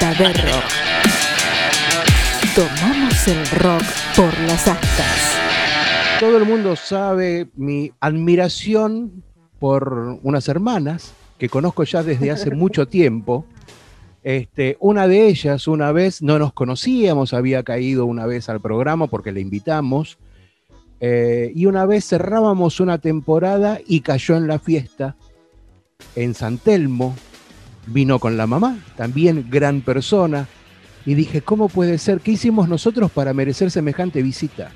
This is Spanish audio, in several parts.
Rock. Tomamos el rock por las astas. Todo el mundo sabe mi admiración por unas hermanas que conozco ya desde hace mucho tiempo. Este, una de ellas, una vez, no nos conocíamos, había caído una vez al programa porque le invitamos. eh, y una vez cerrábamos una temporada y cayó en la fiesta en San Telmo. Vino con la mamá, también gran persona. Y dije, ¿cómo puede ser? ¿Qué hicimos nosotros para merecer semejante visita?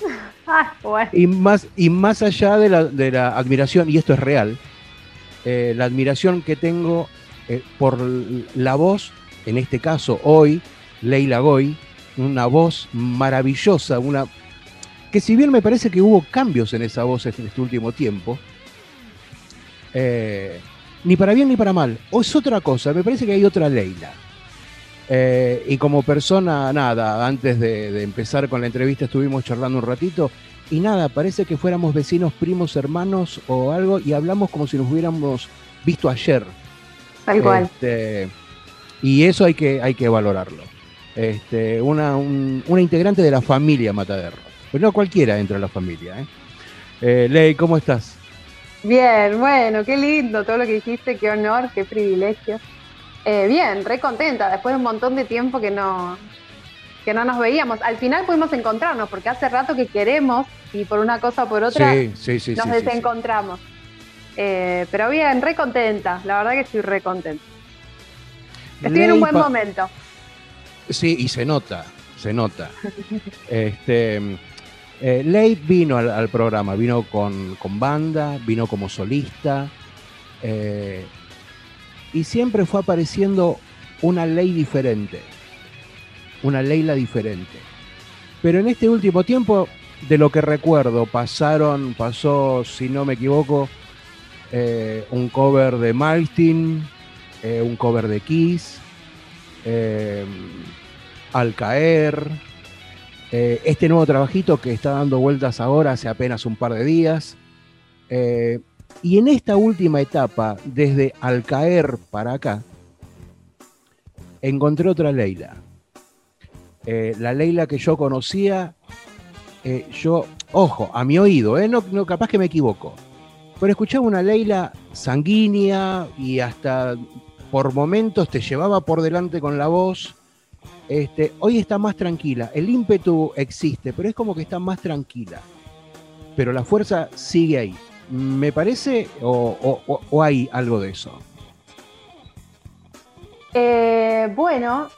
Ah, bueno. Y más, y más allá de la, de la admiración, y esto es real, eh, la admiración que tengo eh, por la voz, en este caso hoy, Leila Goy, una voz maravillosa, una que si bien me parece que hubo cambios en esa voz en este último tiempo, eh, ni para bien ni para mal, o es otra cosa, me parece que hay otra Leila. Eh, y como persona, nada, antes de, de empezar con la entrevista estuvimos charlando un ratito y nada, parece que fuéramos vecinos, primos, hermanos o algo y hablamos como si nos hubiéramos visto ayer. Tal cual. Este, y eso hay que, hay que valorarlo. Este, una, un- una integrante de la familia Mataderro. Pues no cualquiera entra a la familia. ¿eh? Eh, Ley, ¿cómo estás? Bien, bueno, qué lindo todo lo que dijiste, qué honor, qué privilegio. Eh, bien, re contenta, después de un montón de tiempo que no, que no nos veíamos. Al final pudimos encontrarnos, porque hace rato que queremos y por una cosa o por otra sí, sí, sí. nos desencontramos. Eh, pero bien, re contenta, la verdad que estoy re contenta. Estoy en un buen momento. Sí, y se nota, se nota. Este, eh, Ley vino al, programa, vino con, con banda, vino como solista, eh, y siempre fue apareciendo una ley diferente, una Leila diferente. Pero en este último tiempo, de lo que recuerdo, pasaron, pasó, si no me equivoco, eh, un cover de Maltin, eh, un cover de Kiss, Al Caer, eh, este nuevo trabajito que está dando vueltas ahora hace apenas un par de días. eh, y en esta última etapa, desde Al Caer para acá, encontré otra Leila. Eh, la Leila que yo conocía, yo, ojo, a mi oído, no, no, capaz que me equivoco, pero escuchaba una Leila sanguínea y hasta por momentos te llevaba por delante con la voz. Este, hoy está más tranquila, el ímpetu existe, pero es como que está más tranquila. Pero la fuerza sigue ahí. ¿Me parece o, o- o- o hay algo de eso? Eh, bueno,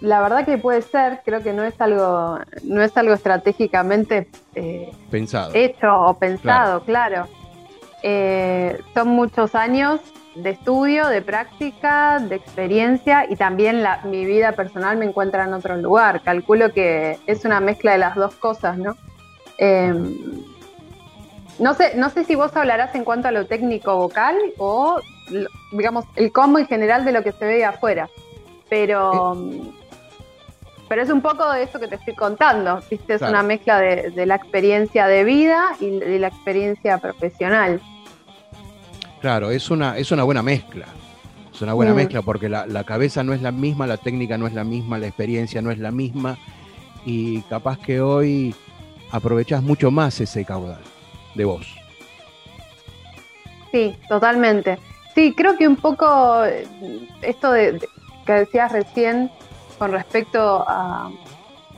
la verdad que puede ser, creo que no es algo, no es algo estratégicamente eh, Pensado. hecho o pensado, claro. Eh, son muchos años de estudio, de práctica, de experiencia y también la- mi vida personal me encuentra en otro lugar. Calculo que es una mezcla de las dos cosas, ¿no? Eh, no sé, no sé si vos hablarás en cuanto a lo técnico vocal o, digamos, el combo en general de lo que se ve afuera. Pero, pero es un poco de eso que te estoy contando, ¿viste? Es Claro. una mezcla de, de la experiencia de vida y de la experiencia profesional. Claro, es una, es una buena mezcla. Es una buena Mm. mezcla porque la, la cabeza no es la misma, la técnica no es la misma, la experiencia no es la misma. Y capaz que hoy aprovechás mucho más ese caudal de voz. Sí, totalmente. Sí, creo que un poco eh, esto de, de- que decías recién con respecto a,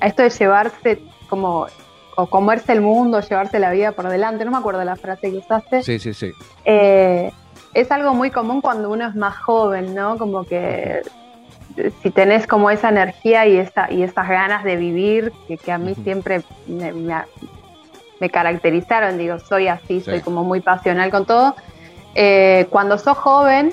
a esto de llevarse como o comerse el mundo, llevarse la vida por delante, no me acuerdo la frase que usaste, Sí, sí, sí. eh, es algo muy común cuando uno es más joven, ¿no? Como que si tenés como esa energía y, esa, y esas ganas de vivir, que, que a mí siempre me, me- me caracterizaron, digo, soy así, soy como muy pasional con todo. Eh, cuando sos joven,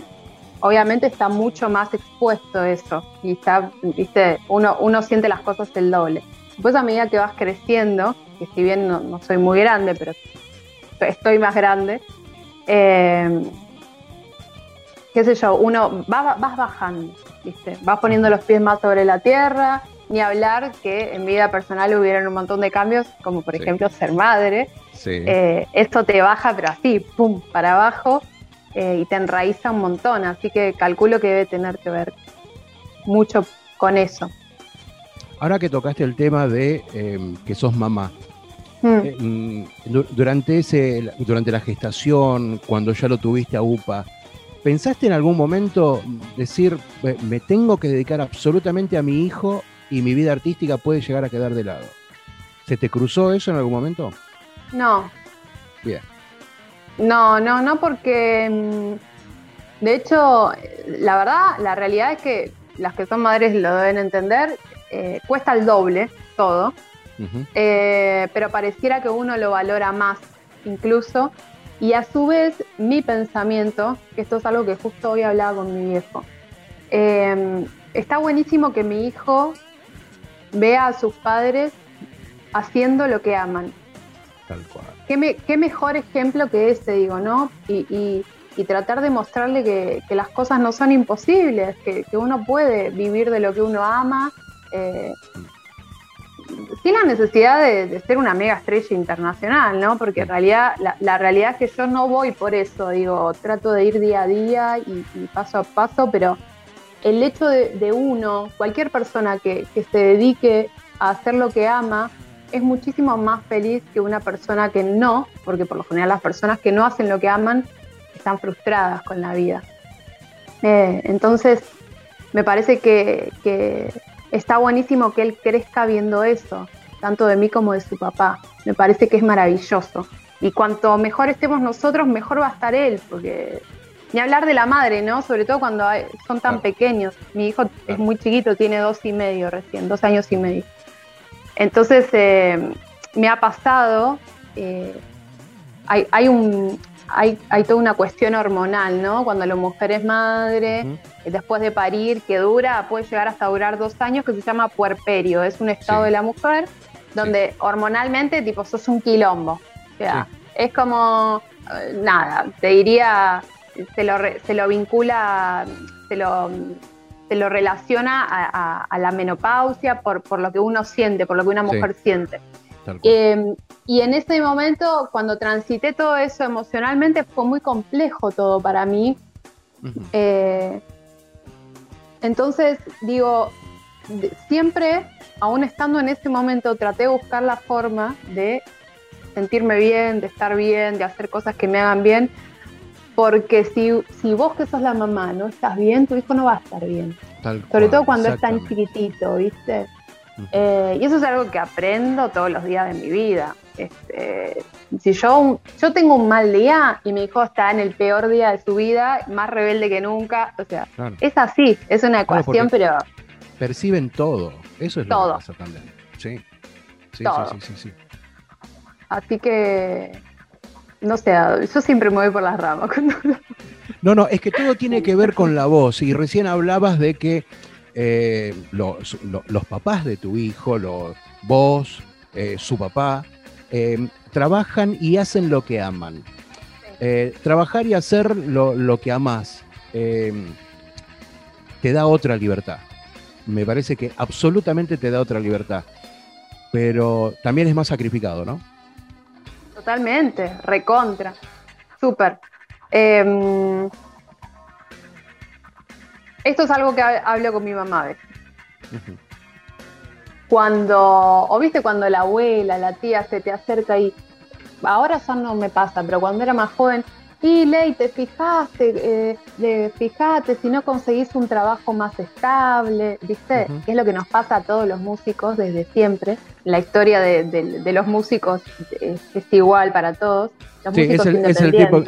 obviamente está mucho más expuesto eso, y está, viste, uno, uno siente las cosas el doble. Después a medida que vas creciendo, que si bien no, no soy muy grande, pero estoy más grande, eh, qué sé yo, uno va- vas bajando, ¿viste? Vas poniendo los pies más sobre la tierra, ni hablar que en vida personal hubieron un montón de cambios, como por Sí. ejemplo ser madre. Sí. Eh, esto te baja, pero así, pum, para abajo, eh, y te enraiza un montón, así que calculo que debe tener que ver mucho con eso. Ahora que tocaste el tema de em, que sos mamá, mm. Eh, mm, durante, ese, durante la gestación, cuando ya lo tuviste a UPA, ¿pensaste en algún momento decir, me tengo que dedicar absolutamente a mi hijo y mi vida artística puede llegar a quedar de lado? ¿Se te cruzó eso en algún momento? No. Bien. No, no, no, porque mm, de hecho, la verdad, la realidad es que las que son madres lo deben entender, eh, cuesta el doble todo, eh, pero pareciera que uno lo valora más incluso. Y a su vez, mi pensamiento, que esto es algo que justo hoy hablaba con mi viejo, eh, está buenísimo que mi hijo vea a sus padres haciendo lo que aman. Tal cual. Qué, mejor ejemplo que ese, digo, ¿no? Y, tratar de mostrarle que, las cosas no son imposibles, que, uno puede vivir de lo que uno ama, eh, sin la necesidad de, ser una mega estrella internacional, ¿no? Porque en realidad, la, realidad es que yo no voy por eso, digo, trato de ir día a día y, paso a paso, pero el hecho de, uno, cualquier persona que, que se dedique a hacer lo que ama, es muchísimo más feliz que una persona que no, porque por lo general las personas que no hacen lo que aman están frustradas con la vida. Eh, entonces, me parece que, está buenísimo que él crezca viendo eso, tanto de mí como de su papá. Me parece que es maravilloso. Y cuanto mejor estemos nosotros, mejor va a estar él, porque ni hablar de la madre, ¿no? Sobre todo cuando son tan pequeños. Mi hijo es muy chiquito, tiene dos y medio recién, dos años y medio. Entonces eh, me ha pasado, eh, hay, un, hay, toda una cuestión hormonal, ¿no? Cuando la mujer es madre, después de parir, que dura, puede llegar hasta durar dos años, que se llama puerperio. Es un estado de la mujer donde hormonalmente, tipo, sos un quilombo. O sea, es como, eh, nada, te diría, se lo, se lo vincula, se lo se lo relaciona a, la menopausia por, por, lo que uno siente, por lo que una mujer siente. Em, y en ese momento, cuando transité todo eso emocionalmente, fue muy complejo todo para mí. Eh, entonces, digo, siempre, aún estando en ese momento, traté de buscar la forma de sentirme bien, de estar bien, de hacer cosas que me hagan bien, porque si, si vos que sos la mamá no estás bien, tu hijo no va a estar bien. Sobre todo cuando es tan chiquitito, ¿viste? Eh, y eso es algo que aprendo todos los días de mi vida. Este, si yo, yo tengo un mal día y mi hijo está en el peor día de su vida, más rebelde que nunca, o sea, es así, es una ecuación, pero... Perciben todo, eso es todo. lo que pasa también. Sí, sí, sí, sí, sí. Así que no sé, yo siempre me voy por las ramas. No, no, es que todo tiene que ver con la voz. Y recién hablabas de que eh, los, papás de tu hijo, los, vos, eh, su papá, eh, trabajan y hacen lo que aman. trabajar y hacer lo, que amas te da otra libertad. Me parece que absolutamente te da otra libertad. Pero también es más sacrificado, ¿no? Totalmente, recontra, súper. Esto es algo que hablo con mi mamá a veces. Cuando, o viste cuando la abuela, la tía se te acerca y ahora ya no me pasa, pero cuando era más joven, y Ley, te fijaste, eh, fijate si no conseguís un trabajo más estable, ¿viste? Que es lo que nos pasa a todos los músicos desde siempre. La historia de, los músicos es, igual para todos. Los músicos es el, tipo,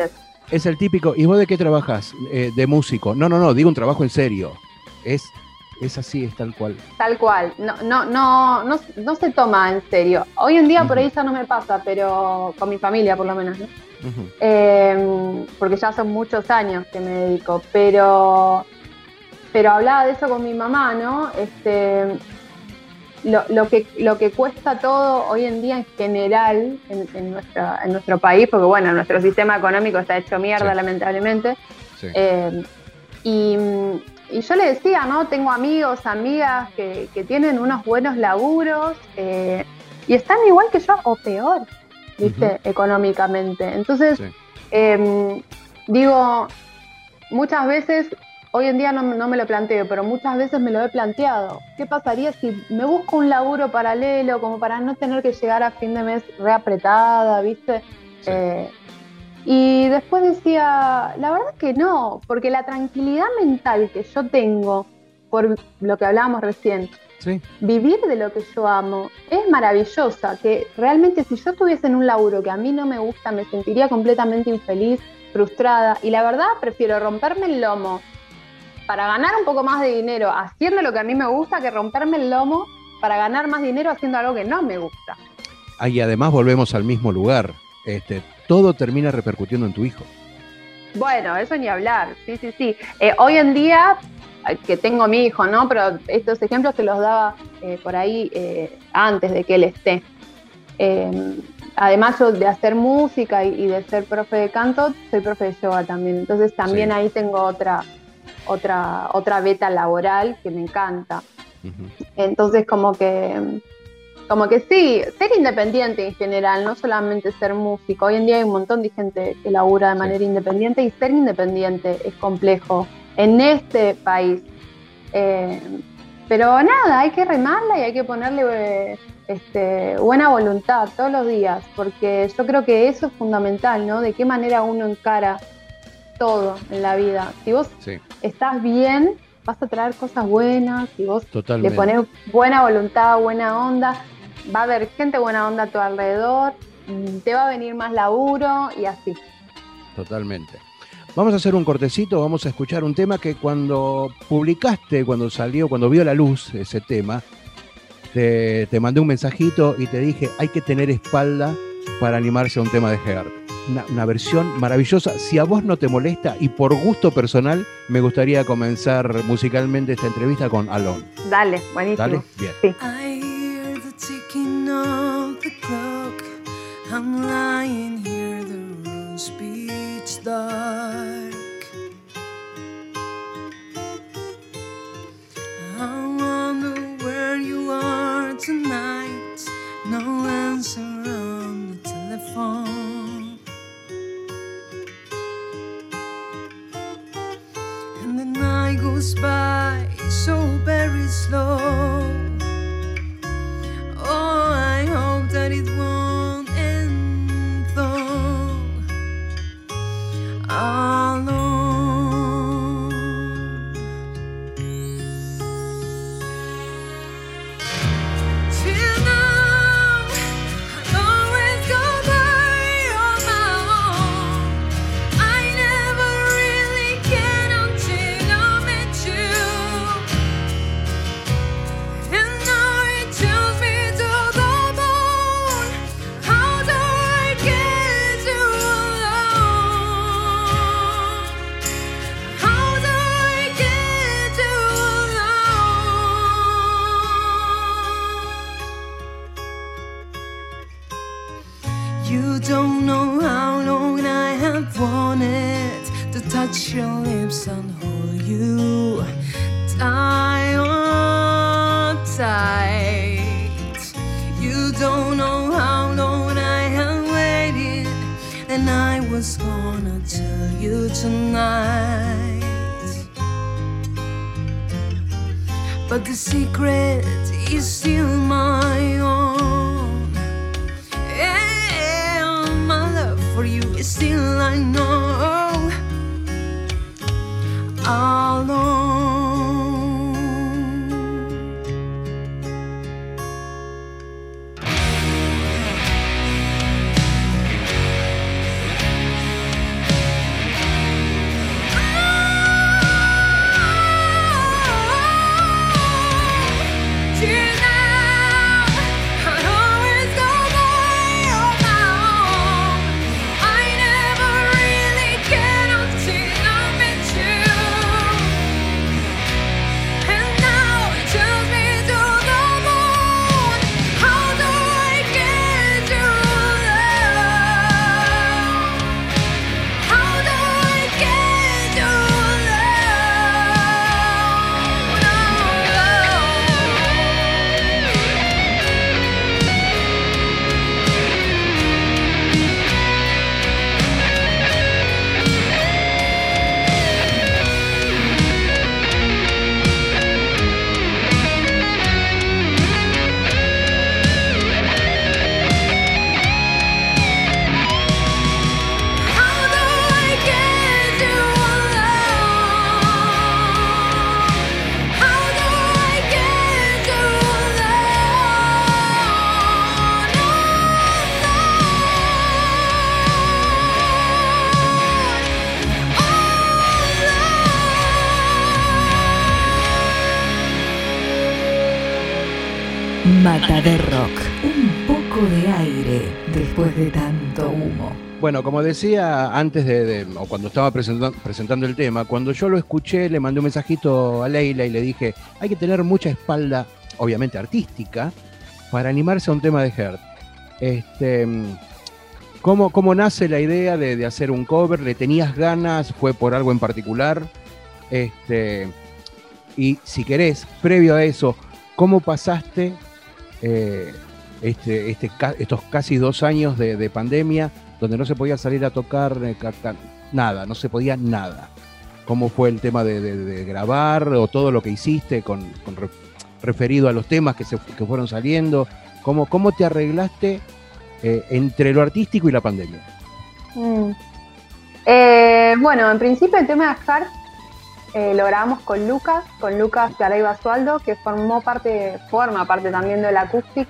es el típico. ¿Y vos de qué trabajas? Eh, de músico. No, no, no, digo un trabajo en serio. Es, es así, es tal cual. Tal cual. No, no, no, no, no se toma en serio. Hoy en día por ahí ya no me pasa, pero con mi familia por lo menos, ¿no? Em, porque ya son muchos años que me dedico, pero, pero hablaba de eso con mi mamá, ¿no? Este, lo, que, lo que cuesta todo hoy en día en general en, en nuestro país, porque bueno, nuestro sistema económico está hecho mierda lamentablemente, em, y, yo le decía, ¿no? Tengo amigos, amigas que, tienen unos buenos laburos eh, y están igual que yo o peor. ¿viste? Económicamente. Entonces, em, digo, muchas veces hoy en día no, no, me lo planteo, pero muchas veces me lo he planteado. ¿Qué pasaría si me busco un laburo paralelo como para no tener que llegar a fin de mes reapretada, viste? Eh, y después decía, la verdad que no, porque la tranquilidad mental que yo tengo, por lo que hablábamos recién, vivir de lo que yo amo, es maravillosa, que realmente si yo estuviese en un laburo que a mí no me gusta, me sentiría completamente infeliz, frustrada, y la verdad prefiero romperme el lomo para ganar un poco más de dinero haciendo lo que a mí me gusta que romperme el lomo para ganar más dinero haciendo algo que no me gusta. Ah, y además volvemos al mismo lugar. Este, todo termina repercutiendo en tu hijo. Bueno, eso ni hablar, sí, sí, sí. Eh, hoy en día, que tengo mi hijo, ¿no? Pero estos ejemplos te los daba eh, por ahí eh, antes de que él esté. además yo de hacer música y, de ser profe de canto, soy profe de yoga también. Entonces también ahí tengo otra, otra, otra beta laboral que me encanta. Entonces como que como que sí, ser independiente en general, no solamente ser músico. Hoy en día hay un montón de gente que labura de manera independiente y ser independiente es complejo en este país. Eh, pero nada, hay que remarla y hay que ponerle este, buena voluntad todos los días, porque yo creo que eso es fundamental, ¿no? De qué manera uno encara todo en la vida. Si vos estás bien, vas a traer cosas buenas, si vos le pones buena voluntad, buena onda, va a haber gente buena onda a tu alrededor, mm, te va a venir más laburo y así. Totalmente. Vamos a hacer un cortecito, vamos a escuchar un tema que cuando publicaste, cuando salió, cuando vio la luz ese tema, te, mandé un mensajito y te dije, hay que tener espalda para animarse a un tema de Heart. Una, una, versión maravillosa. Si a vos no te molesta y por gusto personal, me gustaría comenzar musicalmente esta entrevista con Alon. Dale, buenísimo. Dale, bien. Sí. clock. I'm lying here, the room's pitch dark. I wonder where you are tonight. No answer on the telephone. time goes by so very slow. Oh, I hope that it won't end though. All como decía antes de, o cuando estaba presentando, el tema, cuando yo lo escuché, le mandé un mensajito a Leila y le dije, hay que tener mucha espalda, obviamente artística, para animarse a un tema de Heart. Este, ¿cómo, ¿Cómo nace la idea de, hacer un cover? ¿Le tenías ganas? ¿Fue por algo en particular? Este, y si querés, previo a eso, ¿cómo pasaste eh, este, este, estos casi dos años de pandemia donde no se podía salir a tocar eh, nada, no se podía nada? ¿Cómo fue el tema de, grabar o todo lo que hiciste con, con re- referido a los temas que, se, que fueron saliendo? ¿Cómo, cómo te arreglaste eh, entre lo artístico y la pandemia? Mm. Eh, bueno, en principio el tema de Heart eh, lo grabamos con Lucas, con Lucas Garay Basualdo, que formó parte, forma parte también del Acoustic,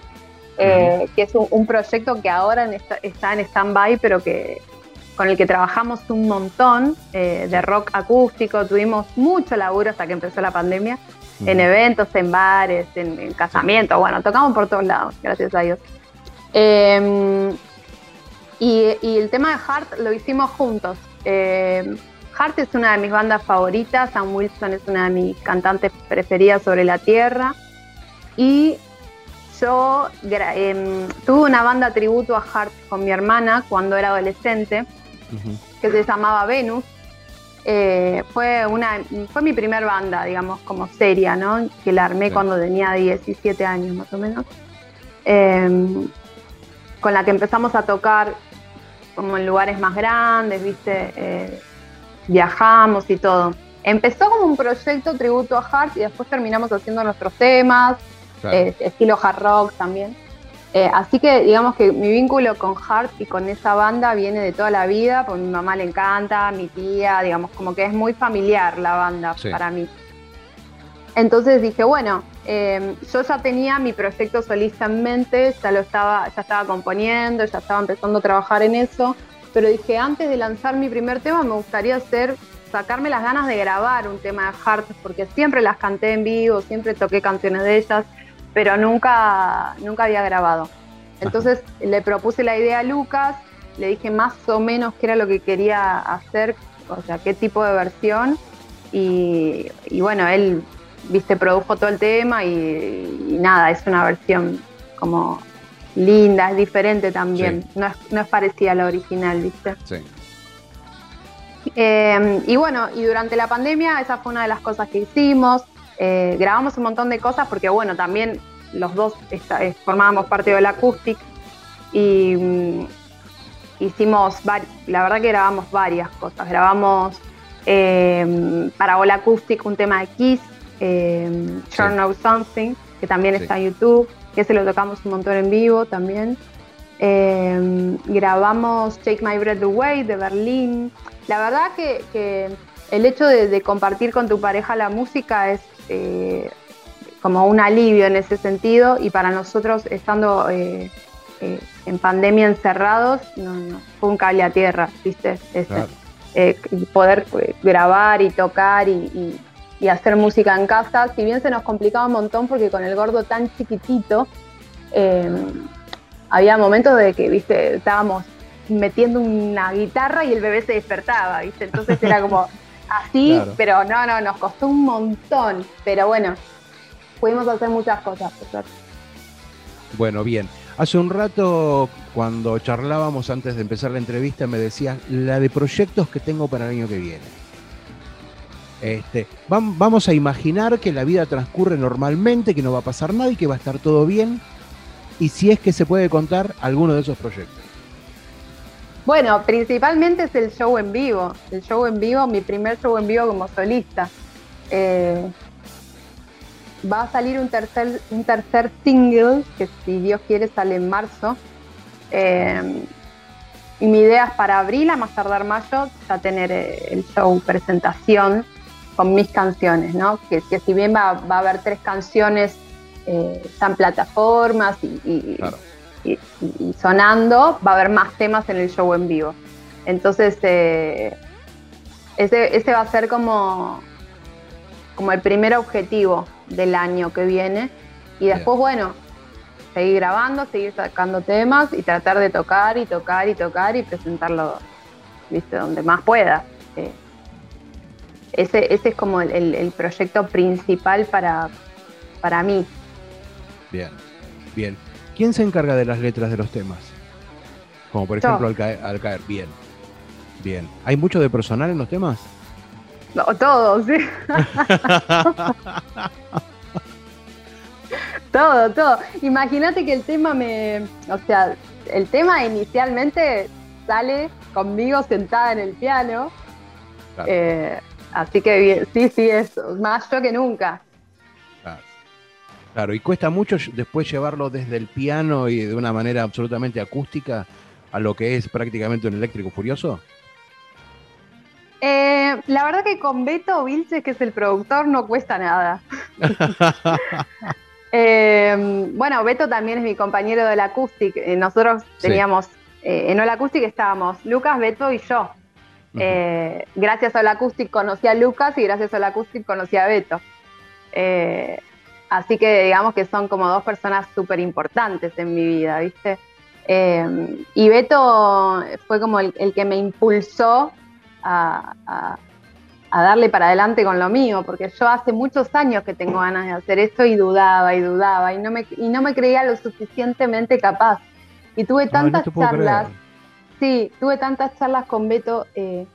eh, que es un, un proyecto que ahora en esta- está en stand-by, pero que con el que trabajamos un montón eh, de rock acústico, tuvimos mucho laburo hasta que empezó la pandemia, en eventos, en bares, en, en casamientos, bueno, tocamos por todos lados, gracias a Dios. Eh, y, y el tema de Heart lo hicimos juntos. Eh, Heart es una de mis bandas favoritas, Sam Wilson es una de mis cantantes preferidas sobre la tierra. Y yo em, tuve una banda tributo a Heart con mi hermana cuando era adolescente, que se llamaba Venus. Eh, fue, una, fue mi primer banda, digamos, como seria, ¿no? Que la armé cuando tenía 17 años más o menos. Em, con la que empezamos a tocar como en lugares más grandes, ¿viste? Eh, viajamos y todo. Empezó como un proyecto tributo a Hart y después terminamos haciendo nuestros temas, Claro. eh, estilo hard rock también. Eh, así que digamos que mi vínculo con Hart y con esa banda viene de toda la vida, porque mi mamá le encanta, mi tía, digamos, como que es muy familiar la banda Sí. para mí. Entonces dije, bueno, eh, yo ya tenía mi proyecto solista en mente, ya lo estaba, ya estaba componiendo, ya estaba empezando a trabajar en eso, pero dije, antes de lanzar mi primer tema me gustaría hacer, sacarme las ganas de grabar un tema de Heart, porque siempre las canté en vivo, siempre toqué canciones de ellas, pero nunca, nunca había grabado. Entonces le propuse la idea a Lucas, le dije más o menos qué era lo que quería hacer, o sea, qué tipo de versión, y, y bueno, él, viste, produjo todo el tema y, y nada, es una versión como linda, es diferente también, Sí. no, es, no es parecida a la original, viste. Sí. Eh, y bueno, y durante la pandemia esa fue una de las cosas que hicimos. Eh, grabamos un montón de cosas porque bueno, también los dos eh, formábamos parte del Acoustic y mm, hicimos, la verdad que grabamos varias cosas. Grabamos eh, para Hola Acoustic un tema de Kiss, eh, Sí. Know Something, que también Sí. está en YouTube, que ese lo tocamos un montón en vivo también. Eh, grabamos Take My Breath Away de Berlín. La verdad que, que el hecho de, de compartir con tu pareja la música es eh, como un alivio en ese sentido y para nosotros estando eh, eh, en pandemia encerrados no, no, fue un cable a tierra, ¿viste? Claro. poder grabar y tocar y, y- y hacer música en casa, si bien se nos complicaba un montón porque con el gordo tan chiquitito, eh, había momentos de que, viste, estábamos metiendo una guitarra y el bebé se despertaba, viste, entonces era como así, Claro. pero no, no, nos costó un montón, pero bueno, pudimos hacer muchas cosas, por suerte. Bueno, bien. Hace un rato, cuando charlábamos antes de empezar la entrevista, me decías la de proyectos que tengo para el año que viene. Este, vam- vamos a imaginar que la vida transcurre normalmente, que no va a pasar nada y que va a estar todo bien. Y si es que se puede contar alguno de esos proyectos. Bueno, principalmente es el show en vivo. El show en vivo, mi primer show en vivo como solista. Eh, va a salir un tercer, un tercer single, que si Dios quiere sale en marzo. Eh, y mi idea es para abril, a más tardar mayo, ya tener eh, el show presentación con mis canciones, ¿no? Que, si bien va, va a haber tres canciones eh, en plataformas y, y-. y, sonando, va a haber más temas en el show en vivo. Entonces, eh, ese, ese va a ser como, como el primer objetivo del año que viene. Y después, bueno, seguir grabando, seguir sacando temas y tratar de tocar y tocar y tocar y presentarlo, viste, donde más pueda. Eh, ese, ese es como el, el- el proyecto principal para, para mí. Bien, bien. ¿Quién se encarga de las letras de los temas? Como por ejemplo al caer, al caer. Bien, bien. ¿Hay mucho de personal en los temas? No, todo, sí. todo, todo. Imagínate que el tema me. O sea, el tema inicialmente sale conmigo sentada en el piano. Claro. Eh, así que sí, sí, es más yo que nunca. Claro. Y cuesta mucho después llevarlo desde el piano y de una manera absolutamente acústica a lo que es prácticamente un eléctrico furioso. Eh, la verdad que con Beto Vilches, que es el productor, no cuesta nada. Eh, bueno, Beto también es mi compañero del Acoustic. Eh, nosotros Sí. teníamos, eh, en Hola Acoustic estábamos Lucas, Beto y yo. Gracias a Hola Acoustic conocí a Lucas y gracias a Hola Acoustic conocí a Beto. Así que digamos que son como dos personas súper importantes en mi vida, ¿viste? Eh, y Beto fue como el, el que me impulsó a, a- a darle para adelante con lo mío, porque yo hace muchos años que tengo ganas de hacer esto y dudaba y dudaba y no me, y no me creía lo suficientemente capaz. Y tuve Ay, no tantas charlas, sí, tuve tantas charlas con Beto eh,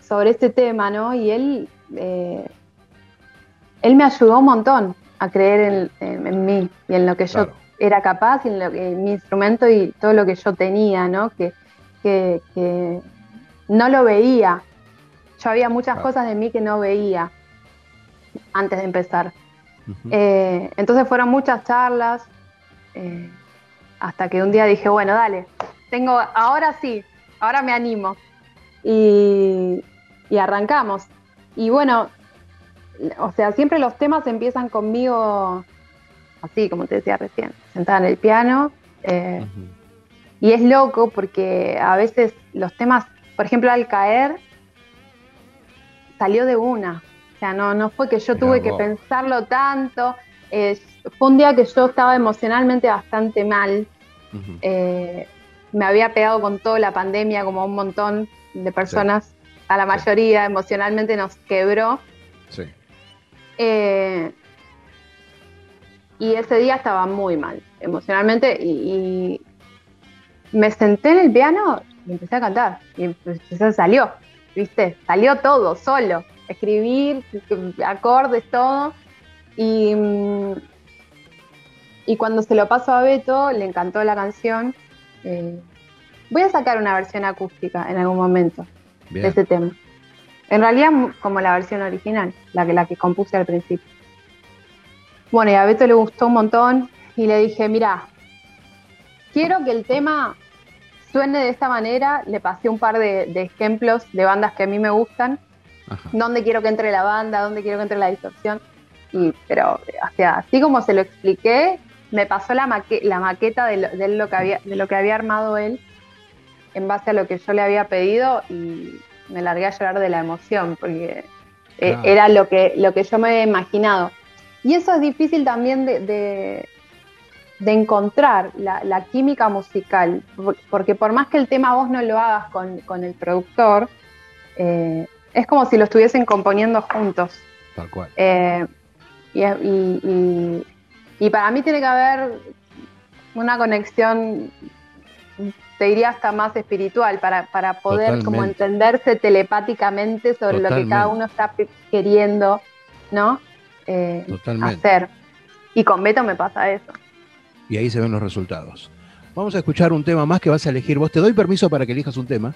sobre este tema, ¿no? Y él, eh, él me ayudó un montón a creer en, mí y en lo que yo Claro. era capaz y en, lo que, en mi instrumento y todo lo que yo tenía, ¿no? Que, que, que no lo veía. Yo había muchas Claro. cosas de mí que no veía antes de empezar. Eh, entonces fueron muchas charlas eh, hasta que un día dije, bueno, dale, tengo, ahora sí, ahora me animo. Y, y arrancamos. Y bueno, o sea, siempre los temas empiezan conmigo así, como te decía recién, sentada en el piano. eh, y es loco porque a veces los temas, por ejemplo, al caer, salió de una. O sea, no, no fue que yo tuve que pensarlo tanto. eh, fue un día que yo estaba emocionalmente bastante mal. Eh, me había pegado con toda la pandemia, como un montón de personas, a la mayoría emocionalmente nos quebró. Sí. Eh, y ese día estaba muy mal emocionalmente y, y me senté en el piano y empecé a cantar. Y empecé, salió, ¿viste? Salió todo, solo. Escribir, acordes, todo. Y, mm, y cuando se lo paso a Beto, le encantó la canción. Eh, voy a sacar una versión acústica en algún momento de ese tema. En realidad, como la versión original, la que, la que compuse al principio. Bueno, y a Beto le gustó un montón y le dije, mira, quiero que el tema suene de esta manera. Le pasé un par de, de ejemplos de bandas que a mí me gustan, Ajá. dónde quiero que entre la banda, dónde quiero que entre la distorsión. Y, pero, o sea, así como se lo expliqué, me pasó la, maque- la maqueta de lo, de lo que había, de lo que había armado él en base a lo que yo le había pedido y me largué a llorar de la emoción porque eh, era lo que, lo que yo me había imaginado. Y eso es difícil también de, de- de encontrar, la, la química musical, por- porque por más que el tema vos no lo hagas con, con el productor, eh, es como si lo estuviesen componiendo juntos. Tal cual. Eh, y, y- y- y para mí tiene que haber una conexión, te diría hasta más espiritual, para, para poder como entenderse telepáticamente sobre lo que cada uno está queriendo, ¿no? Eh, Totalmente. hacer. Y con Beto me pasa eso. Y ahí se ven los resultados. Vamos a escuchar un tema más que vas a elegir vos. Te doy permiso para que elijas un tema.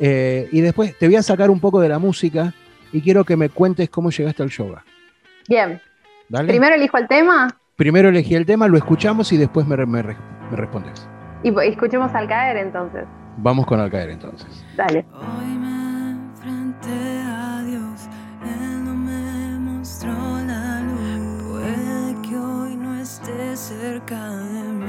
Eh, y después te voy a sacar un poco de la música y quiero que me cuentes cómo llegaste al yoga. Bien, ¿Dale? primero elijo el tema Primero elegí el tema, lo escuchamos y después me, me respondes. Y escuchemos al caer entonces. Vamos con Al caer entonces. Dale. Hoy me enfrenté a Dios, Él no me mostró la luz. Puede que hoy no esté cerca de mí.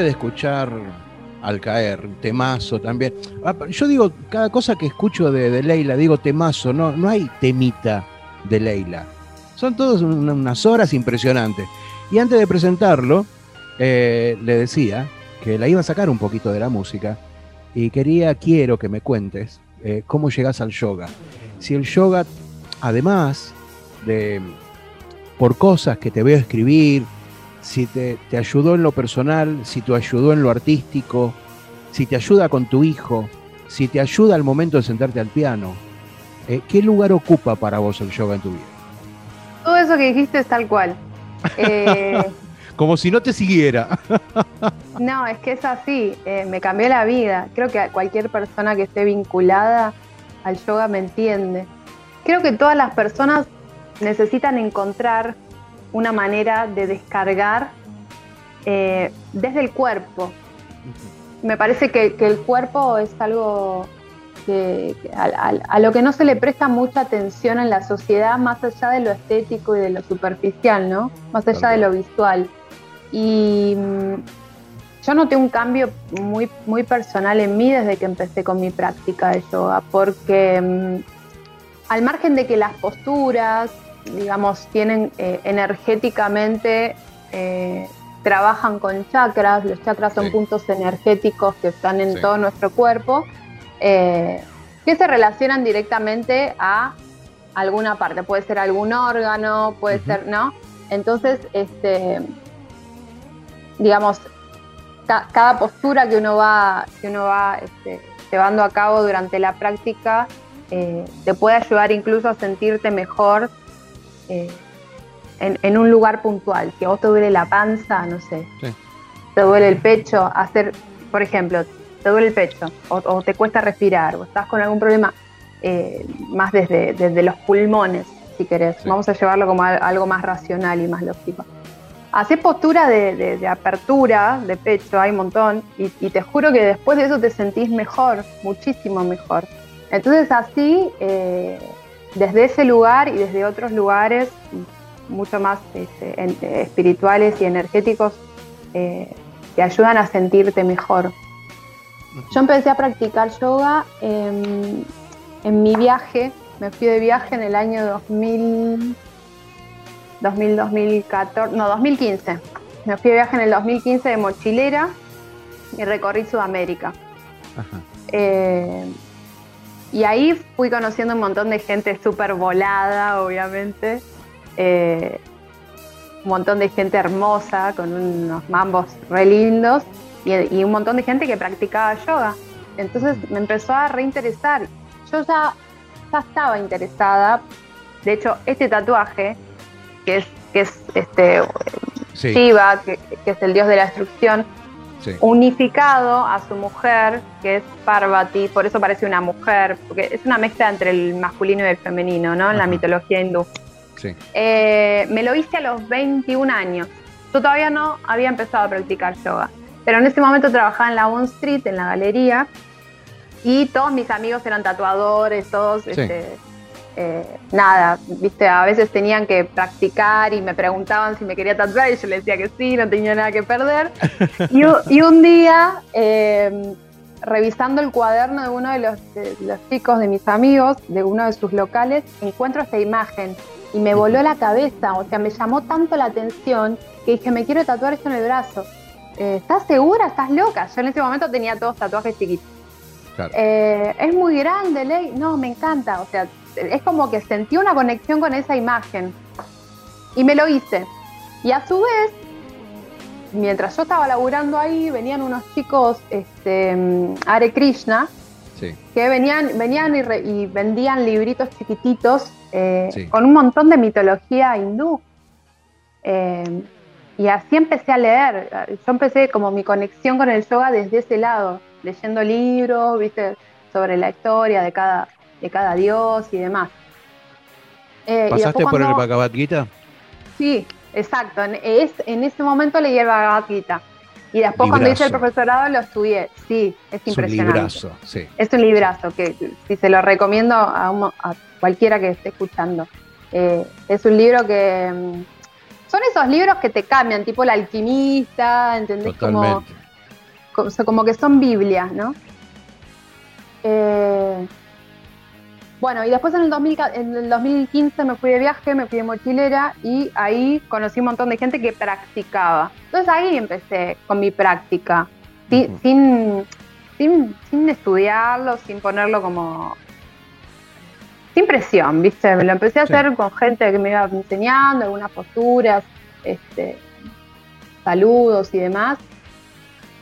De escuchar Al Caer, temazo también. Ah, Yo digo, cada cosa que escucho de, Leila, digo temazo, no, no hay temita de Leila. Son todas un- unas horas impresionantes. Y antes de presentarlo, eh, le decía que la iba a sacar un poquito de la música y quería, quiero que me cuentes eh, cómo llegas al yoga. Si el yoga, además de por cosas que te veo escribir, si te, te ayudó en lo personal, si te ayudó en lo artístico, si te ayuda con tu hijo, si te ayuda al momento de sentarte al piano, eh, ¿qué lugar ocupa para vos el yoga en tu vida? Todo eso que dijiste es tal cual. Eh, Como si no te siguiera. no, es que es así. eh, me cambió la vida. Creo que cualquier persona que esté vinculada al yoga me entiende. Creo que todas las personas necesitan encontrar una manera de descargar eh, desde el cuerpo. Me parece que, que el cuerpo es algo que, a, a- a lo que no se le presta mucha atención en la sociedad, más allá de lo estético y de lo superficial, ¿no? Más allá de lo visual. Y mm, yo noté un cambio muy, muy personal en mí desde que empecé con mi práctica de yoga, porque mm, al margen de que las posturas, digamos, tienen eh, energéticamente, eh, trabajan con chakras, los chakras son Sí. puntos energéticos que están en Sí. todo nuestro cuerpo, eh, que se relacionan directamente a alguna parte, puede ser algún órgano, puede ser, ¿no? Entonces, este, digamos, ca- cada postura que uno va, que uno va este, llevando a cabo durante la práctica te puede ayudar incluso a sentirte mejor eh, en, en un lugar puntual. Si a vos te duele la panza, no sé, Sí. te duele el pecho, hacer, por ejemplo, te duele el pecho o, o te cuesta respirar o estás con algún problema eh, más desde, desde los pulmones, si querés. Sí. Vamos a llevarlo como a- algo más racional y más lógico. Hacer postura de, de- de apertura de pecho, hay un montón, y, y te juro que después de eso te sentís mejor, muchísimo mejor. Entonces así, eh, desde ese lugar y desde otros lugares mucho más este, en- eh, espirituales y energéticos, eh, te ayudan a sentirte mejor. Yo empecé a practicar yoga en, en mi viaje, me fui de viaje en el año 2000, 2000, 2014, no, 2015. Me fui de viaje en el 2015 de mochilera y recorrí Sudamérica. Ajá. Eh, y ahí fui conociendo un montón de gente súper volada, obviamente. Eh, un montón de gente hermosa, con unos mambos re lindos. Y, y un montón de gente que practicaba yoga. Entonces me empezó a reinteresar. Yo ya, ya estaba interesada. De hecho, este tatuaje, que es, que es este, Sí, Shiva, que, que es el dios de la destrucción, sí. unificado a su mujer, que es Parvati, por eso parece una mujer, porque es una mezcla entre el masculino y el femenino, ¿no? En la mitología hindú. sí. Eh, me lo hice a los 21 años. Yo todavía no había empezado a practicar yoga, pero en ese momento trabajaba en la Bond Street, en la galería, y todos mis amigos eran tatuadores, todos, este, eh, nada, viste, a veces tenían que practicar y me preguntaban si me quería tatuar y yo les decía que sí, no tenía nada que perder. y, y un día, eh, revisando el cuaderno de uno de los, de los chicos de mis amigos, de uno de sus locales, encuentro esta imagen y me voló la cabeza, o sea, me llamó tanto la atención que dije, me quiero tatuar esto en el brazo. Eh, ¿Estás segura? ¿Estás loca? Yo en ese momento tenía todos tatuajes chiquitos. Claro. Eh, es muy grande, Ley. No, me encanta. O sea, es como que sentí una conexión con esa imagen. Y me lo hice. Y a su vez, mientras yo estaba laburando ahí, venían unos chicos, este, Hare Krishna, Sí. que venían, venían y, re- y vendían libritos chiquititos eh, Sí. con un montón de mitología hindú. Eh, y así empecé a leer. Yo empecé como mi conexión con el yoga desde ese lado, leyendo libros, viste, sobre la historia de cada, de cada dios y demás. Eh, y ¿Pasaste después por el Bhagavad Gita? Sí, exacto. En, es, en ese momento leí el Bhagavad Gita. Y después cuando hice el profesorado lo estudié. Sí, es Es un impresionante. librazo, sí. Es un librazo que si se lo recomiendo a, un mo- a cualquiera que esté escuchando. Eh, es un libro que mm, son esos libros que te cambian, tipo El alquimista, ¿entendés? Como Totalmente. como que son Biblias, ¿no? Eh, bueno, y después en el, 2000 en el 2015 me fui de viaje, me fui de mochilera y ahí conocí un montón de gente que practicaba. Entonces ahí empecé con mi práctica, sin, sin, sin estudiarlo, sin ponerlo como... Sin presión, ¿viste? Me lo empecé a Sí. hacer con gente que me iba enseñando, algunas posturas, este, saludos y demás.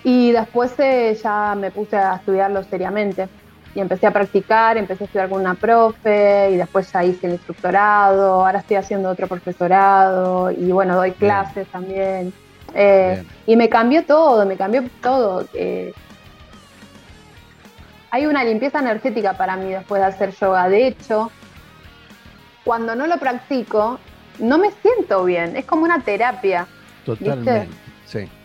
Y después eh, ya me puse a estudiarlo seriamente y empecé a practicar, empecé a estudiar con una profe y después ya hice el instructorado, ahora estoy haciendo otro profesorado y bueno, doy clases también. Eh, y me cambió todo, me cambió todo. eh. hay una limpieza energética para mí después de hacer yoga. De hecho, cuando no lo practico, no me siento bien, es como una terapia. Totalmente. Sí.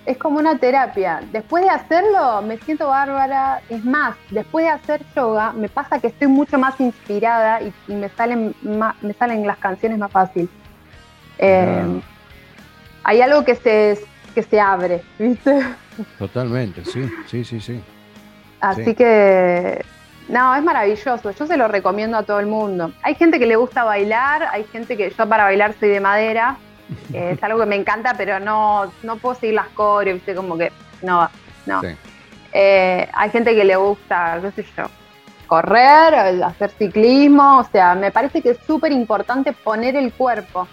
Es como una terapia. Después de hacerlo, me siento bárbara. Es más, después de hacer yoga, me pasa que estoy mucho más inspirada y, y me, salen ma- me salen las canciones más fácil. Eh, Ah. Hay algo que se, que se abre, ¿viste? Totalmente, sí, sí, sí, sí. Así Sí. que, no, es maravilloso. Yo se lo recomiendo a todo el mundo. Hay gente que le gusta bailar, hay gente que yo para bailar soy de madera. Eh, es algo que me encanta, pero no, no puedo seguir las coreos, ¿viste? Como que, no, no. Sí. Eh, hay gente que le gusta, qué sé yo, correr, hacer ciclismo, o sea, me parece que es súper importante poner el cuerpo.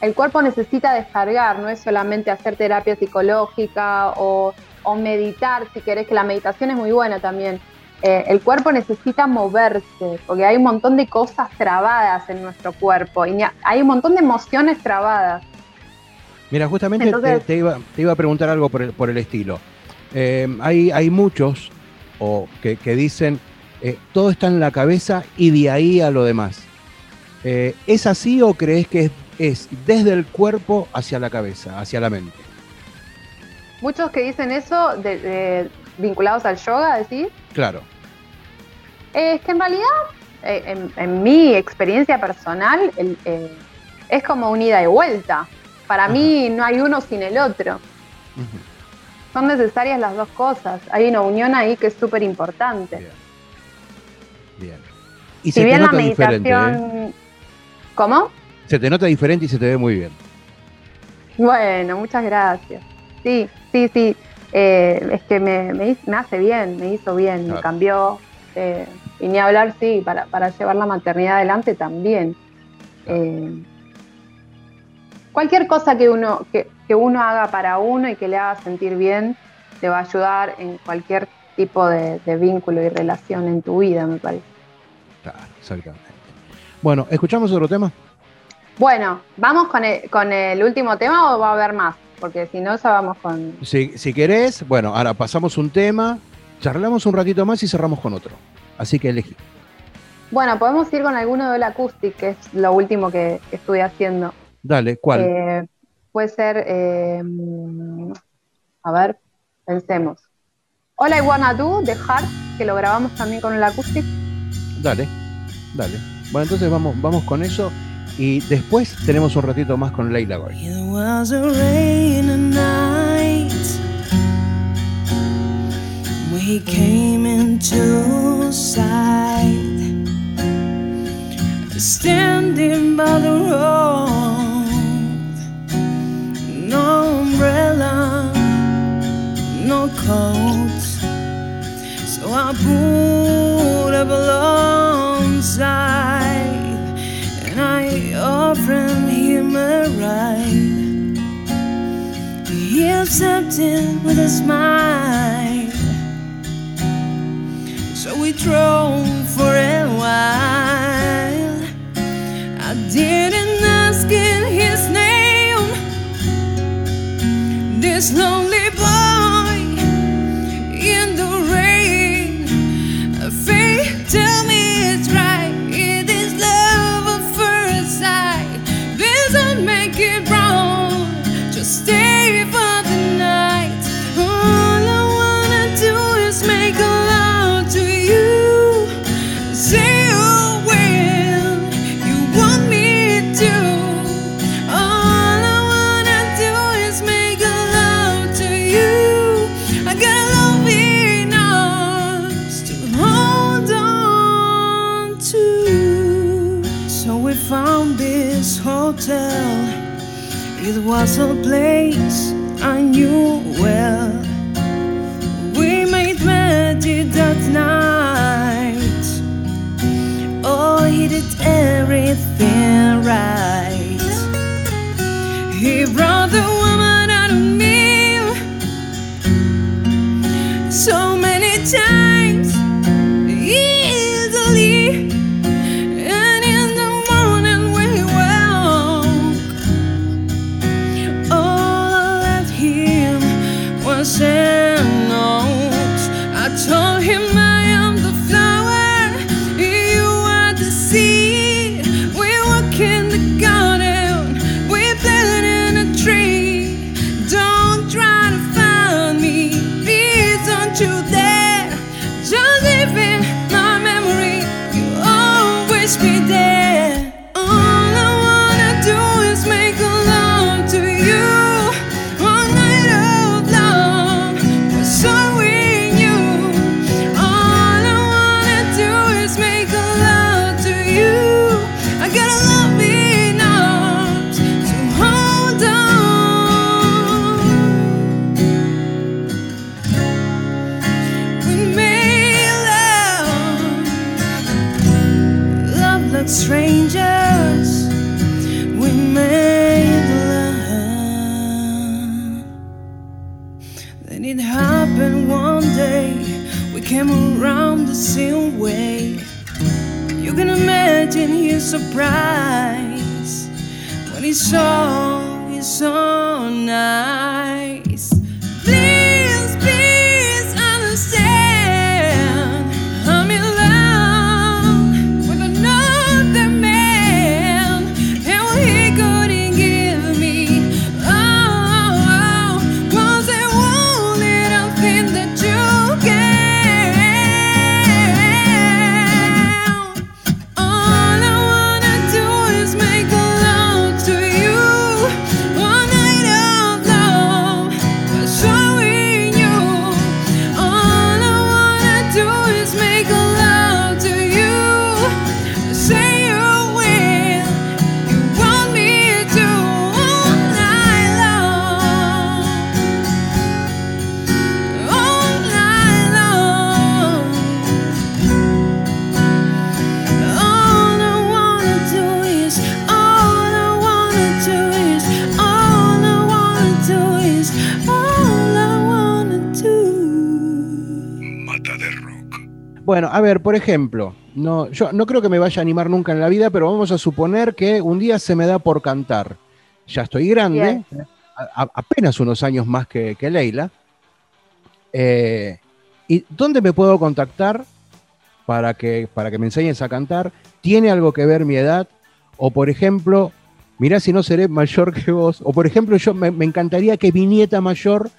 El cuerpo necesita descargar, no es solamente hacer terapia psicológica o, o meditar, si querés, que la meditación es muy buena también. Eh, el cuerpo necesita moverse, porque hay un montón de cosas trabadas en nuestro cuerpo y hay un montón de emociones trabadas. Mira, justamente te- Entonces- te, iba, te iba a preguntar algo por el, por el estilo. Eh, hay, hay muchos o que, que dicen eh, todo está en la cabeza y de ahí a lo demás. ¿Es así o crees que es, es desde el cuerpo hacia la cabeza, hacia la mente? Muchos que dicen eso de- de- vinculados al yoga, decís. Claro. Es que en realidad, eh, en, en mi experiencia personal, el- eh, es como un ida y vuelta. Para mí no hay uno sin el otro. Son necesarias las dos cosas. Hay una unión ahí que es súper importante. Bien. Bien. Y Si se te bien la nota diferente, ¿eh? meditación... ¿Cómo? Se te nota diferente y se te ve muy bien. Bueno, muchas gracias. Sí, sí, sí. Eh, es que me, me, hace bien, me hizo bien, Claro. me cambió. eh, y ni hablar, sí, para, para llevar la maternidad adelante también. Eh, cualquier cosa que uno, que, que uno haga para uno y que le haga sentir bien, te va a ayudar en cualquier tipo de, de vínculo y relación en tu vida, me parece. Claro, exactamente. Bueno, ¿escuchamos otro tema? Bueno, ¿vamos con el, con el último tema o va a haber más? Porque si no, ya vamos con, Si, si querés, bueno, ahora pasamos un tema, charlamos un ratito más y cerramos con otro. Así que elegí. Bueno, podemos ir con alguno del acoustic, que es lo último que, que estuve haciendo. Dale, ¿cuál? Eh, puede ser, eh, a ver, pensemos. All I Wanna Do de Heart, que lo grabamos también con el acoustic. Dale, dale. Bueno, entonces vamos, vamos con eso y después tenemos un ratito más con Leila Goy. We came into sight, standing by the road. No umbrella, no coat. So I pulled up alongside I offered him a. He accepted with a smile. So we drove for a while. I didn't ask in his name. This lonely was a place I knew well. We made magic that night. Strangers. We made love. Then it happened one day. We came around the same way. You can imagine his surprise when he saw it's so nice. Bueno, a ver, por ejemplo, no, yo no creo que me vaya a animar nunca en la vida, pero vamos a suponer que un día se me da por cantar. Ya estoy grande, a- a- apenas unos años más que, que Leila. Eh, ¿Y dónde me puedo contactar para que, para que me enseñes a cantar? ¿Tiene algo que ver mi edad? O por ejemplo, mirá si no seré mayor que vos. O por ejemplo, yo me, me encantaría que mi nieta mayor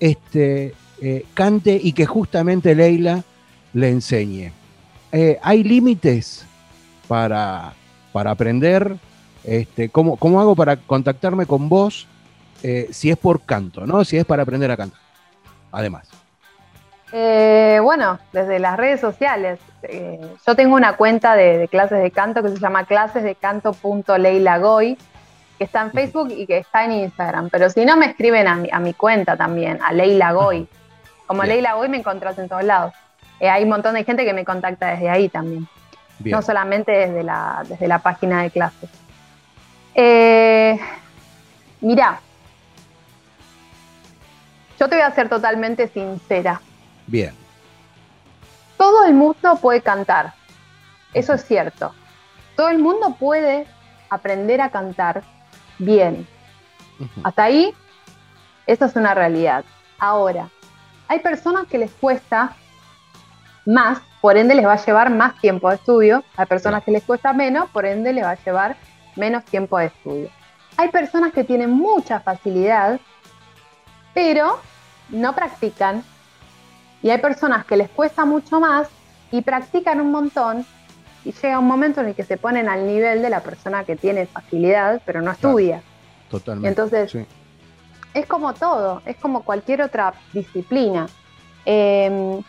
este, eh, cante y que justamente Leila le enseñe. Eh, ¿Hay límites para, para aprender? Este, ¿cómo, cómo hago para contactarme con vos eh, si es por canto, ¿no? Si es para aprender a cantar. Además. Eh, bueno, desde las redes sociales. Eh, yo tengo una cuenta de, de clases de canto que se llama clasesdecanto.leilagoy, que está en Facebook y que está en Instagram. Pero si no, me escriben a mi, a mi cuenta también, a Leila Goy. Como Bien. Leila Goy me encontrás en todos lados. Eh, hay un montón de gente que me contacta desde ahí también. Bien. no solamente desde la, desde la página de clases. Eh, mirá, yo te voy a ser totalmente sincera. Bien. Todo el mundo puede cantar, eso es cierto. Todo el mundo puede aprender a cantar bien. Hasta ahí, eso es una realidad. Ahora, hay personas que les cuesta más, por ende les va a llevar más tiempo de estudio. Hay personas que les cuesta menos, por ende les va a llevar menos tiempo de estudio. Hay personas que tienen mucha facilidad, pero no practican. Y hay personas que les cuesta mucho más y practican un montón y llega un momento en el que se ponen al nivel de la persona que tiene facilidad, pero no estudia. Totalmente. Entonces, Sí. es como todo, es como cualquier otra disciplina. Eh,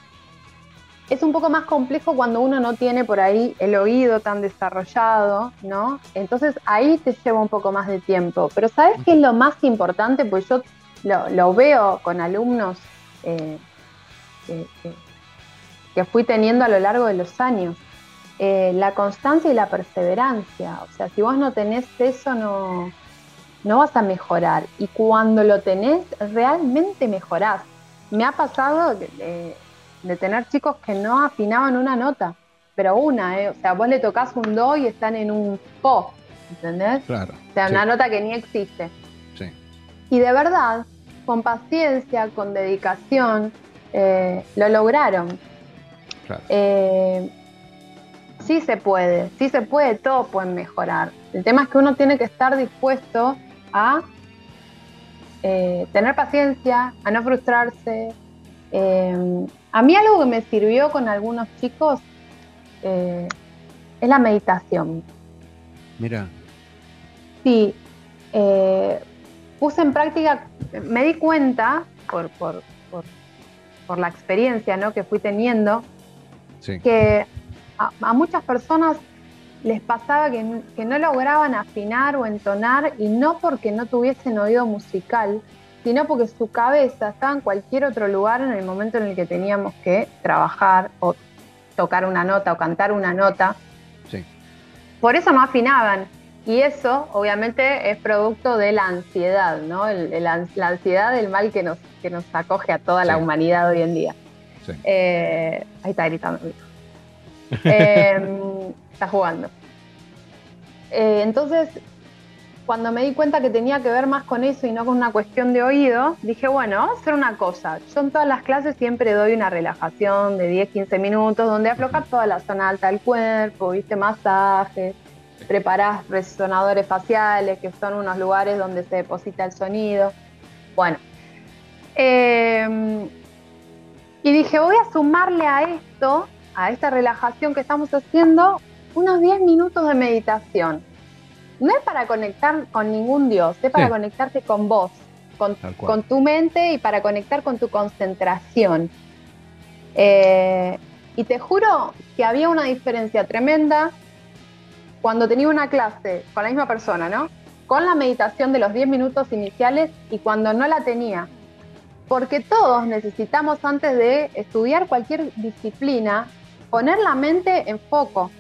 es un poco más complejo cuando uno no tiene por ahí el oído tan desarrollado, ¿no? Entonces ahí te lleva un poco más de tiempo. Pero ¿sabes qué es lo más importante? Pues yo lo, veo con alumnos eh, que, que- que fui teniendo a lo largo de los años. Eh, la constancia y la perseverancia. O sea, si vos no tenés eso, no, no vas a mejorar. Y cuando lo tenés, realmente mejorás. Me ha pasado de, de- tener chicos que no afinaban una nota, pero una, ¿eh? O sea, vos le tocas un do y están en un po, ¿entendés? Claro. O sea, sí, una nota que ni existe. sí. Y de verdad, con paciencia, con dedicación, eh, lo lograron. Claro. Eh, sí se puede, sí se puede, todo puede mejorar. El tema es que uno tiene que estar dispuesto a eh, tener paciencia, a no frustrarse. Eh, a mí algo que me sirvió con algunos chicos eh, es la meditación. Mira, Sí, eh, puse en práctica, me di cuenta por, por- por- por la experiencia ¿no? que fui teniendo, sí. que a, a muchas personas les pasaba que, que no lograban afinar o entonar y no porque no tuviesen oído musical, sino porque su cabeza estaba en cualquier otro lugar en el momento en el que teníamos que trabajar o tocar una nota o cantar una nota. Sí. Por eso no afinaban. Y eso, obviamente, es producto de la ansiedad, ¿no? El- el ans- la ansiedad del mal que nos, que nos acoge a toda la humanidad hoy en día. Sí. Eh, ahí está gritando. Eh, está jugando. Eh, entonces, cuando me di cuenta que tenía que ver más con eso y no con una cuestión de oído, dije, bueno, vamos a hacer una cosa. Yo en todas las clases siempre doy una relajación de 10-15 minutos donde aflojas toda la zona alta del cuerpo, viste, masajes, preparás resonadores faciales, que son unos lugares donde se deposita el sonido. Bueno. Eh, y dije, voy a sumarle a esto, a esta relajación que estamos haciendo, unos 10 minutos de meditación. No es para conectar con ningún Dios, es para Sí. conectarte con vos, con tu mente y para conectar con tu concentración. Eh, y te juro que había una diferencia tremenda cuando tenía una clase con la misma persona, ¿no? Con la meditación de los 10 minutos iniciales y cuando no la tenía. Porque todos necesitamos antes de estudiar cualquier disciplina poner la mente en foco.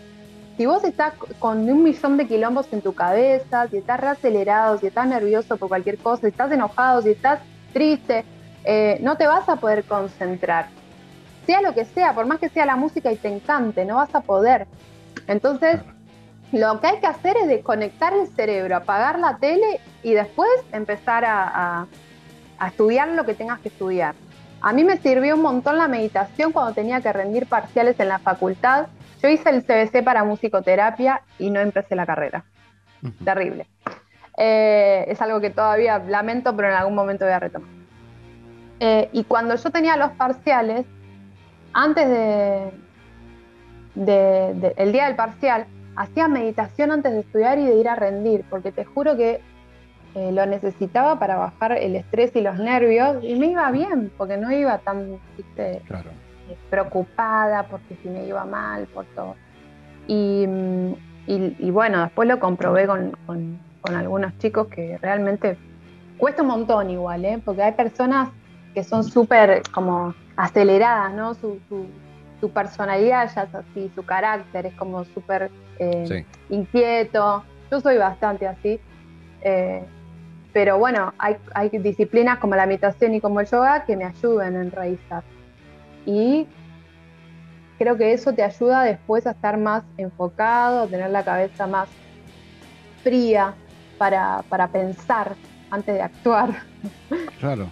Si vos estás con un millón de quilombos en tu cabeza, si estás reacelerado, si estás nervioso por cualquier cosa, si estás enojado, si estás triste, eh, no te vas a poder concentrar. Sea lo que sea, por más que sea la música y te encante, no vas a poder. Entonces, lo que hay que hacer es desconectar el cerebro, apagar la tele y después empezar a, a- a estudiar lo que tengas que estudiar. A mí me sirvió un montón la meditación cuando tenía que rendir parciales en la facultad. Yo hice el CBC para musicoterapia y no empecé la carrera. Terrible. Eh, es algo que todavía lamento, pero en algún momento voy a retomar. Eh, y cuando yo tenía los parciales, antes de, de- de- el día del parcial, hacía meditación antes de estudiar y de ir a rendir, porque te juro que eh, lo necesitaba para bajar el estrés y los nervios, y me iba bien, porque no iba tan Claro. Preocupada porque si me iba mal, por todo. Y, y- y bueno, después lo comprobé con, con- con algunos chicos que realmente cuesta un montón igual, ¿eh? porque hay personas que son súper como aceleradas, ¿no? Su, su- su personalidad ya es así, su carácter es como súper eh, Sí. inquieto. Yo soy bastante así. eh, pero bueno, hay, hay disciplinas como la meditación y como el yoga que me ayudan a enraizar. Y creo que eso te ayuda después a estar más enfocado, a tener la cabeza más fría para, para pensar antes de actuar. Claro.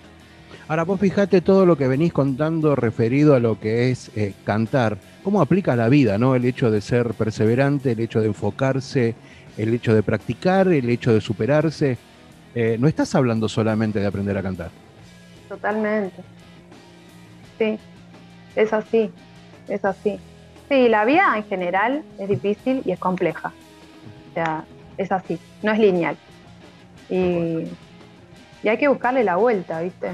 Ahora vos fijate todo lo que venís contando referido a lo que es eh, cantar, cómo aplica la vida, ¿no? El hecho de ser perseverante, el hecho de enfocarse, el hecho de practicar, el hecho de superarse. Eh, no estás hablando solamente de aprender a cantar. Totalmente. Sí, es así, es así. Sí, la vida en general es difícil y es compleja. O sea, es así, no es lineal. Y, y hay que buscarle la vuelta, ¿viste?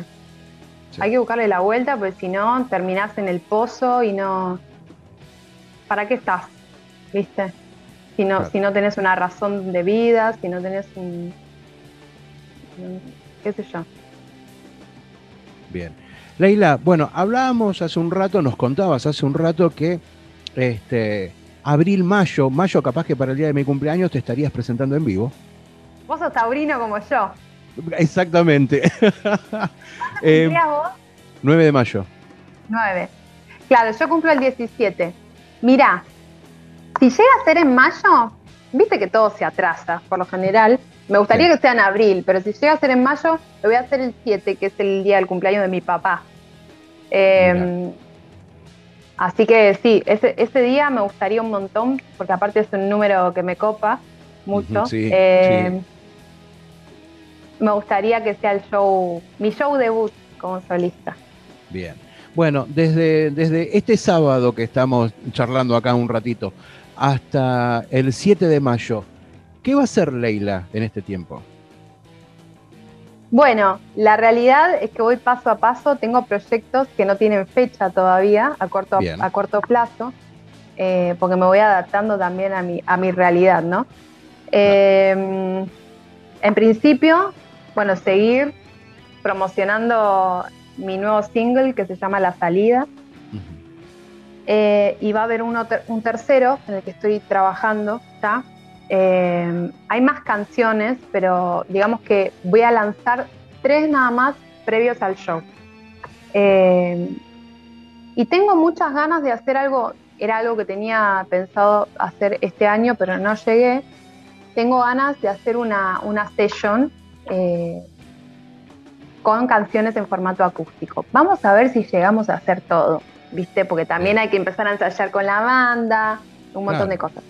Sí. Hay que buscarle la vuelta porque si no terminás en el pozo y no, ¿para qué estás? ¿Viste? Si no, Claro. si no tenés una razón de vida, si no tenés un. qué sé yo. Bien. Leila, bueno, hablábamos hace un rato, nos contabas hace un rato que este, abril, mayo, mayo capaz que para el día de mi cumpleaños te estarías presentando en vivo. Vos sos taurino como yo. Exactamente. ¿Qué Eh, vos? 9 de mayo. 9. Claro, yo cumplo el 17. Mirá, si llega a ser en mayo, viste que todo se atrasa por lo general. Me gustaría Sí. que sea en abril, pero si llega a ser en mayo, lo voy a hacer el 7, que es el día del cumpleaños de mi papá. Eh, así que sí, ese, ese día me gustaría un montón, porque aparte es un número que me copa mucho. Sí, Eh, Me gustaría que sea el show, mi show debut como solista. Bien. Bueno, desde, desde este sábado que estamos charlando acá un ratito hasta el 7 de mayo, ¿qué va a hacer Leila en este tiempo? Bueno, la realidad es que voy paso a paso, tengo proyectos que no tienen fecha todavía a corto, Bien. a corto plazo, eh, porque me voy adaptando también a mi, a mi realidad, ¿no? Eh, en principio, bueno, seguir promocionando mi nuevo single que se llama La Salida. Eh, y va a haber uno ter- un tercero en el que estoy trabajando ya. Eh, hay más canciones, pero digamos que voy a lanzar tres nada más previos al show. Eh, y tengo muchas ganas de hacer algo, era algo que tenía pensado hacer este año, pero no llegué. Tengo ganas de hacer una, una session eh, con canciones en formato acústico. Vamos a ver si llegamos a hacer todo. ¿viste? Porque también hay que empezar a ensayar con la banda, un montón Claro. de cosas.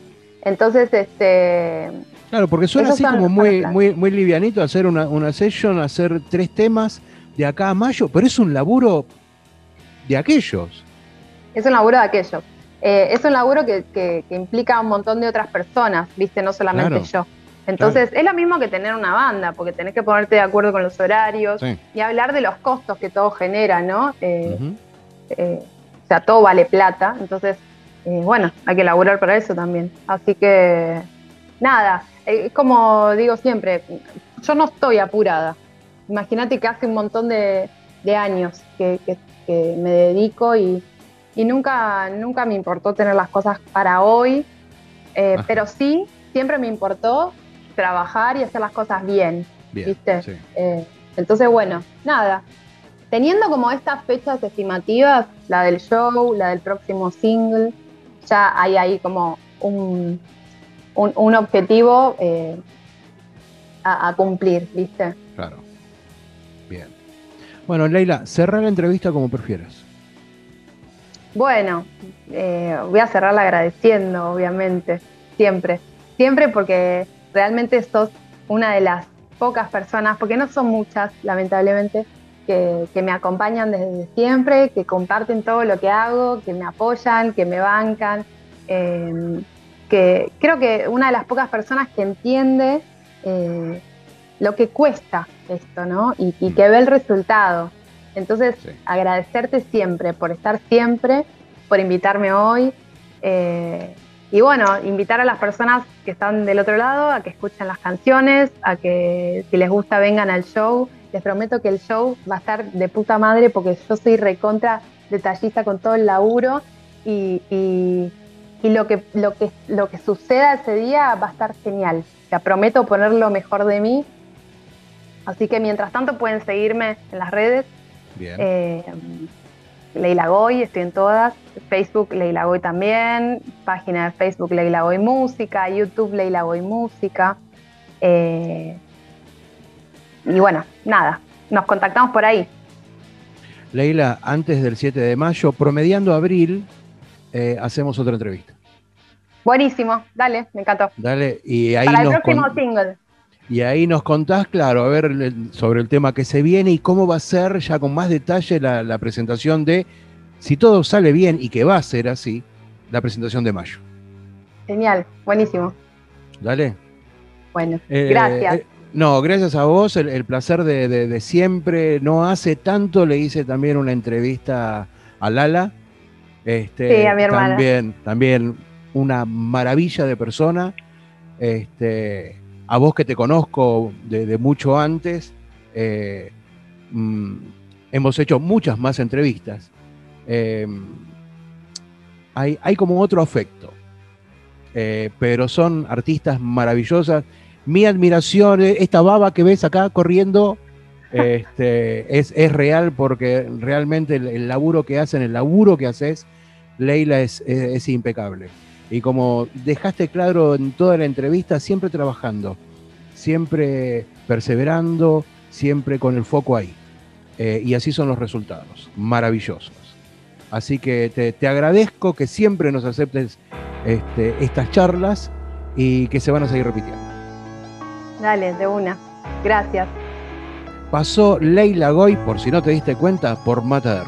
Entonces, este, Claro, porque suena así como muy, muy, muy livianito hacer una, una session, hacer tres temas de acá a mayo, pero es un laburo de aquellos. es un laburo de aquello. Eh, es un laburo que, que- que implica un montón de otras personas, ¿viste? No solamente Claro. yo. Entonces, es lo mismo que tener una banda, porque tenés que ponerte de acuerdo con los horarios Sí. y hablar de los costos que todo genera, ¿no? Eh, eh, o sea, todo vale plata, entonces, eh, bueno, hay que laburar para eso también. Así que, nada, eh, es como digo siempre, yo no estoy apurada. Imagínate que hace un montón de, de años que, que- que me dedico y, y nunca, nunca me importó tener las cosas para hoy, eh, pero sí, siempre me importó trabajar y hacer las cosas bien. Bien. ¿Viste? sí. Eh, entonces, bueno, nada. Teniendo como estas fechas estimativas, la del show, la del próximo single, ya hay ahí como un, un, un objetivo eh, a, a cumplir, ¿viste? Claro. Bien. Bueno, Leila, cerrar la entrevista como prefieras. Bueno, eh, voy a cerrarla agradeciendo, obviamente, siempre. Siempre porque realmente sos una de las pocas personas, porque no son muchas, lamentablemente, que, que me acompañan desde siempre, que comparten todo lo que hago, que me apoyan, que me bancan. eh, que creo que una de las pocas personas que entiende eh, lo que cuesta esto, ¿no? Y, y que ve el resultado. Entonces, Sí. agradecerte siempre por estar siempre, por invitarme hoy. eh, y bueno, invitar a las personas que están del otro lado a que escuchen las canciones, a que si les gusta vengan al show. Les prometo que el show va a estar de puta madre porque yo soy recontra detallista con todo el laburo y, y- y lo, que, lo, que, lo que suceda ese día va a estar genial. O sea, prometo poner lo mejor de mí. Así que mientras tanto pueden seguirme en las redes. Bien. Eh, Leila Goy, estoy en todas. Facebook Leila Goy también. Página de Facebook Leila Goy Música. YouTube Leila Goy Música. Eh, y bueno, nada, nos contactamos por ahí. Leila, antes del 7 de mayo, promediando abril, eh, hacemos otra entrevista. Buenísimo, dale, me encantó. Dale, y ahí, Para el nos próximo single. y ahí nos contás, claro, a ver sobre el tema que se viene y cómo va a ser ya con más detalle la, la presentación de, si todo sale bien y que va a ser así, la presentación de mayo. Genial, buenísimo. Dale. Bueno, Eh, gracias. eh, no, gracias a vos, el, el placer de, de- de siempre. No hace tanto le hice también una entrevista a Lala, Este, Sí, a mi hermana. También, también una maravilla de persona. Este, a vos que te conozco de, de mucho antes, eh, mm, hemos hecho muchas más entrevistas. Eh, hay, hay como otro afecto, Eh, pero son artistas maravillosas. Mi admiración, eh, esta baba que ves acá corriendo, este, es, es real porque realmente el, el laburo que hacen, el laburo que haces, Leila, es, es- es impecable. Y como dejaste claro en toda la entrevista, siempre trabajando, siempre perseverando, siempre con el foco ahí. Eh, y así son los resultados, maravillosos. Así que te, te agradezco que siempre nos aceptes este, estas charlas y que se van a seguir repitiendo. Dale, de una. Gracias. Pasó Leila Goy, por si no te diste cuenta, por Mata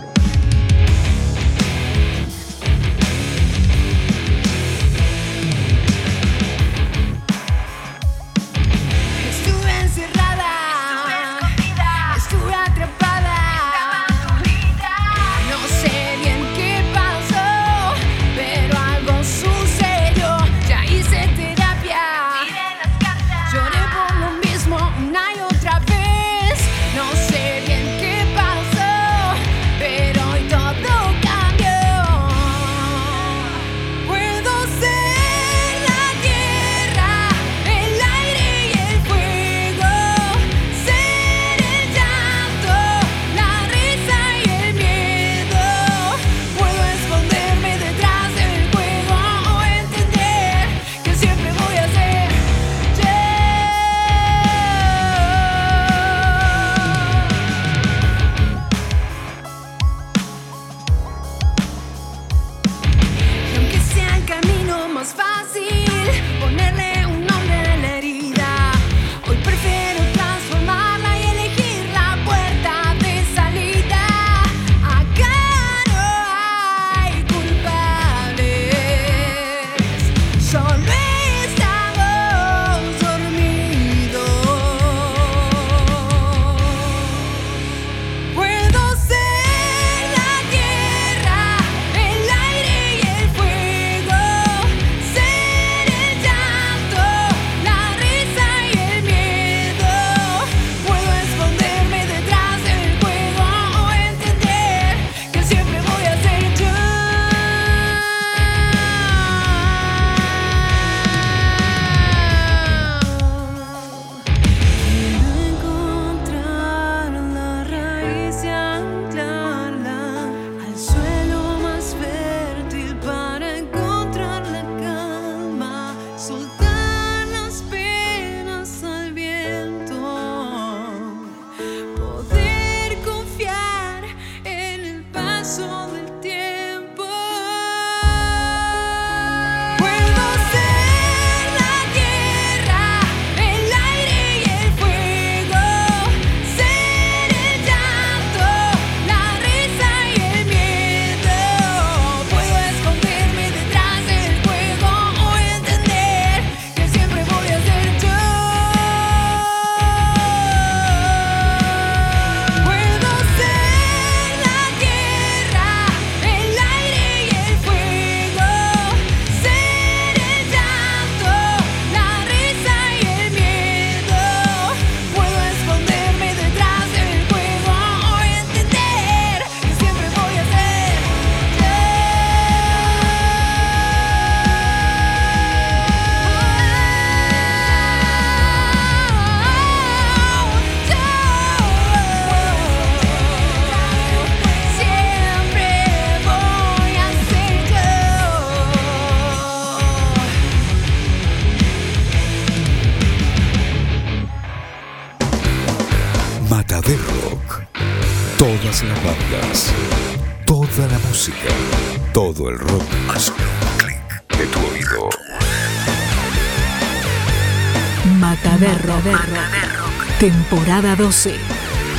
Temporada 12.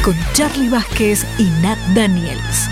Con Charlie Vázquez y Nat Daniels.